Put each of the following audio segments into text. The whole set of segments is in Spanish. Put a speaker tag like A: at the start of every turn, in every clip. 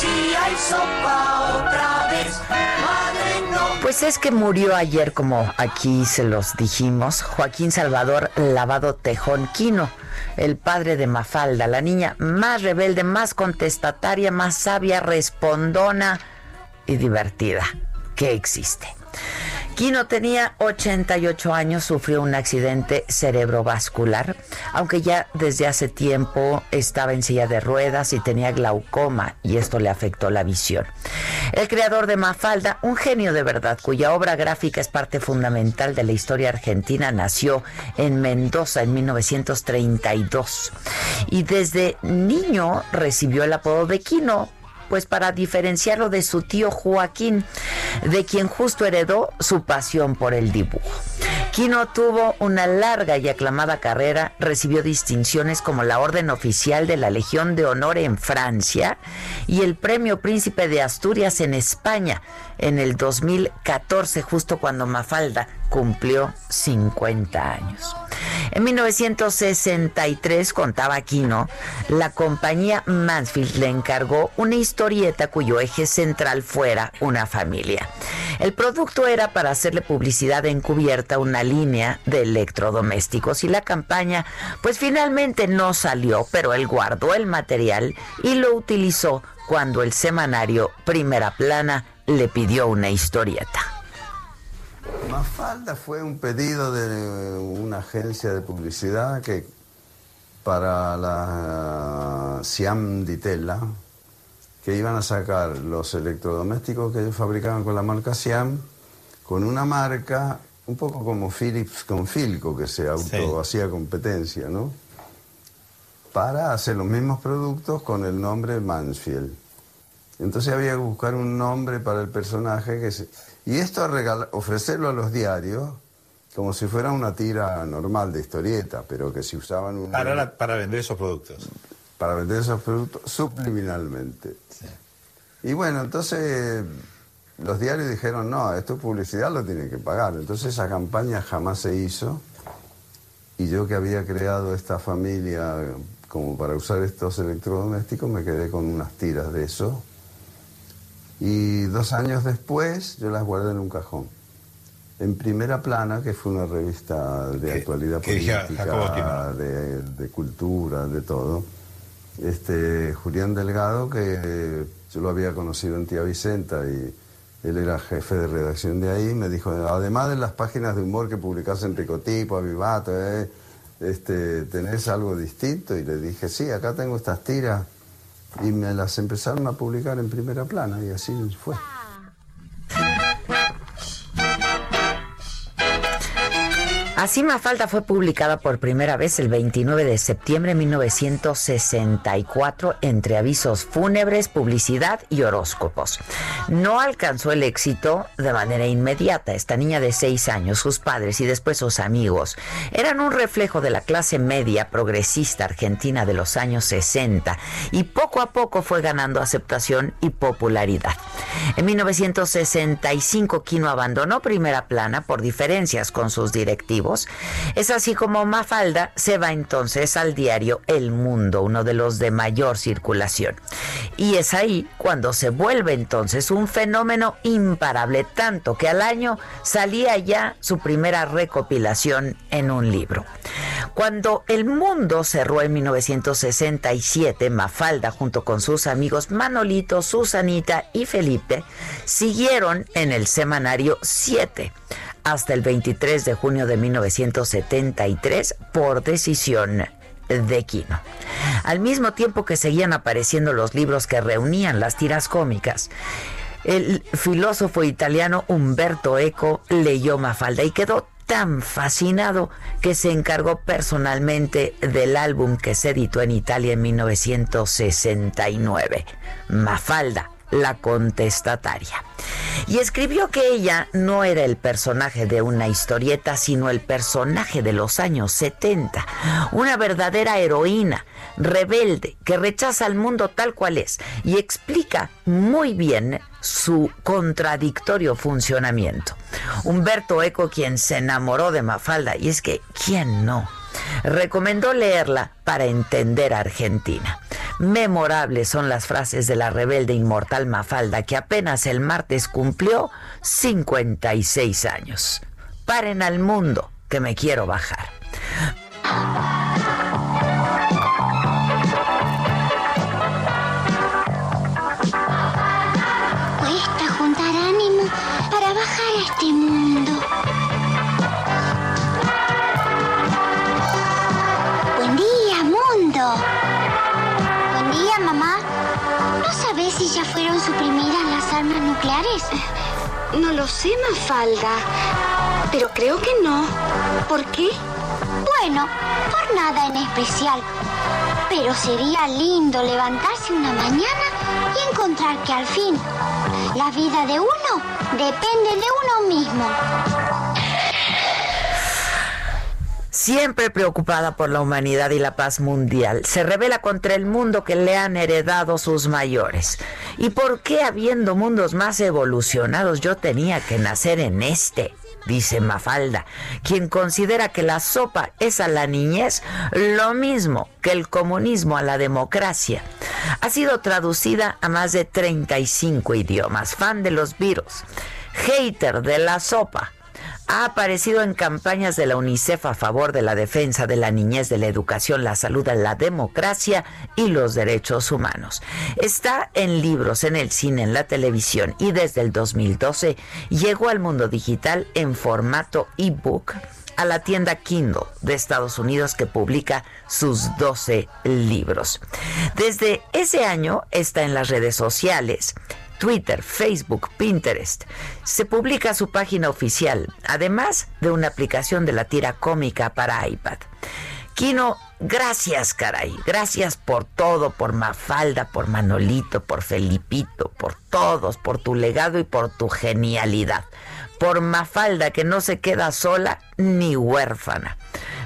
A: Si hay sopa otra vez, madre no.
B: Pues es que murió ayer, como aquí se los dijimos, Joaquín Salvador Lavado Tejón Quino, el padre de Mafalda, la niña más rebelde, más contestataria, más sabia, respondona y divertida que existe. Quino tenía 88 años, sufrió un accidente cerebrovascular, aunque ya desde hace tiempo estaba en silla de ruedas y tenía glaucoma y esto le afectó la visión. El creador de Mafalda, un genio de verdad, cuya obra gráfica es parte fundamental de la historia argentina, nació en Mendoza en 1932 y desde niño recibió el apodo de Quino pues para diferenciarlo de su tío Joaquín, de quien justo heredó su pasión por el dibujo. Quino tuvo una larga y aclamada carrera, recibió distinciones como la Orden Oficial de la Legión de Honor en Francia y el Premio Príncipe de Asturias en España en el 2014, justo cuando Mafalda cumplió 50 años. En 1963, contaba Quino, la compañía Mansfield le encargó una historieta cuyo eje central fuera una familia. El producto era para hacerle publicidad encubierta a una línea de electrodomésticos y la campaña pues finalmente no salió, pero él guardó el material y lo utilizó cuando el semanario Primera Plana le pidió una historieta.
C: Mafalda fue un pedido de una agencia de publicidad que para la Siam di Tella, que iban a sacar los electrodomésticos que ellos fabricaban con la marca Siam, con una marca un poco como Philips con Filco, que se auto hacía competencia, ¿no? Para hacer los mismos productos con el nombre Mansfield. Entonces había que buscar un nombre para el personaje que se... Y esto a regalar, ofrecerlo a los diarios como si fuera una tira normal de historieta, pero que si usaban un...
D: Para, la- para vender esos productos.
C: Para vender esos productos subliminalmente. Y bueno, entonces los diarios dijeron, no, esto es publicidad, lo tienen que pagar. Entonces esa campaña jamás se hizo. Y yo que había creado esta familia como para usar estos electrodomésticos, me quedé con unas tiras de eso. Y dos años después yo las guardé en un cajón. En primera plana, que fue una revista de actualidad política, de cultura, de todo. Este, Julián Delgado, que yo lo había conocido en Tía Vicenta y él era jefe de redacción de ahí, me dijo, además de las páginas de humor que publicás en Picotipo, Avivato, eh, este, ¿tenés algo distinto? Y le dije, sí, acá tengo estas tiras. Y me las empezaron a publicar en primera plana y así fue.
B: Así Mafalda fue publicada por primera vez el 29 de septiembre de 1964 entre avisos fúnebres, publicidad y horóscopos. No alcanzó el éxito de manera inmediata. Esta niña de seis años, sus padres y después sus amigos eran un reflejo de la clase media progresista argentina de los años 60 y poco a poco fue ganando aceptación y popularidad. En 1965 Quino abandonó primera plana por diferencias con sus directivos Es así como Mafalda se va entonces al diario El Mundo, uno de los de mayor circulación. Y es ahí cuando se vuelve entonces un fenómeno imparable, tanto que al año salía ya su primera recopilación en un libro. Cuando El Mundo cerró en 1967, Mafalda junto con sus amigos Manolito, Susanita y Felipe siguieron en el semanario 7 hasta el 23 de junio de 1973 por decisión de Quino. Al mismo tiempo que seguían apareciendo los libros que reunían las tiras cómicas, el filósofo italiano Umberto Eco leyó Mafalda y quedó tan fascinado que se encargó personalmente del álbum que se editó en Italia en 1969, Mafalda, la contestataria. Y escribió que ella no era el personaje de una historieta, sino el personaje de los años 70, una verdadera heroína, rebelde, que rechaza al mundo tal cual es y explica muy bien su contradictorio funcionamiento. Humberto Eco, quien se enamoró de Mafalda, y es que, ¿quién no? Recomendó leerla para entender a Argentina. Memorables son las frases de la rebelde inmortal Mafalda que apenas el martes cumplió 56 años. Paren al mundo que me quiero bajar.
E: Cuesta juntar ánimo para bajar a este mundo. Armas nucleares?
F: No lo sé, Mafalda. Pero creo que no. ¿Por qué?
E: Bueno, por nada en especial. Pero sería lindo levantarse una mañana y encontrar que al fin la vida de uno depende de uno mismo.
B: Siempre preocupada por la humanidad y la paz mundial, se revela contra el mundo que le han heredado sus mayores. ¿Y por qué habiendo mundos más evolucionados yo tenía que nacer en este? Dice Mafalda, quien considera que la sopa es a la niñez lo mismo que el comunismo a la democracia. Ha sido traducida a más de 35 idiomas, fan de los virus, hater de la sopa, ha aparecido en campañas de la UNICEF a favor de la defensa de la niñez, de la educación, la salud, la democracia y los derechos humanos. Está en libros, en el cine, en la televisión y desde el 2012 llegó al mundo digital en formato ebook a la tienda Kindle de Estados Unidos que publica sus 12 libros. Desde ese año está en las redes sociales, Twitter, Facebook, Pinterest. Se publica su página oficial, además de una aplicación de la tira cómica para iPad. Kino, gracias, caray. Gracias por todo, por Mafalda, por Manolito, por Felipito, por todos, por tu legado y por tu genialidad. Por Mafalda, que no se queda sola ni huérfana.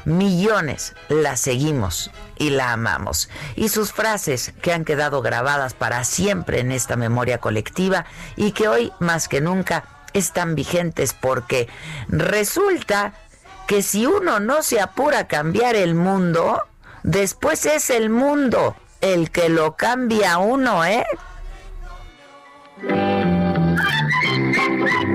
B: Millones la seguimos y la amamos. Y sus frases que han quedado grabadas para siempre en esta memoria colectiva y que hoy más que nunca están vigentes porque resulta que si uno no se apura a cambiar el mundo, después es el mundo el que lo cambia uno, ¿eh?
E: ¿No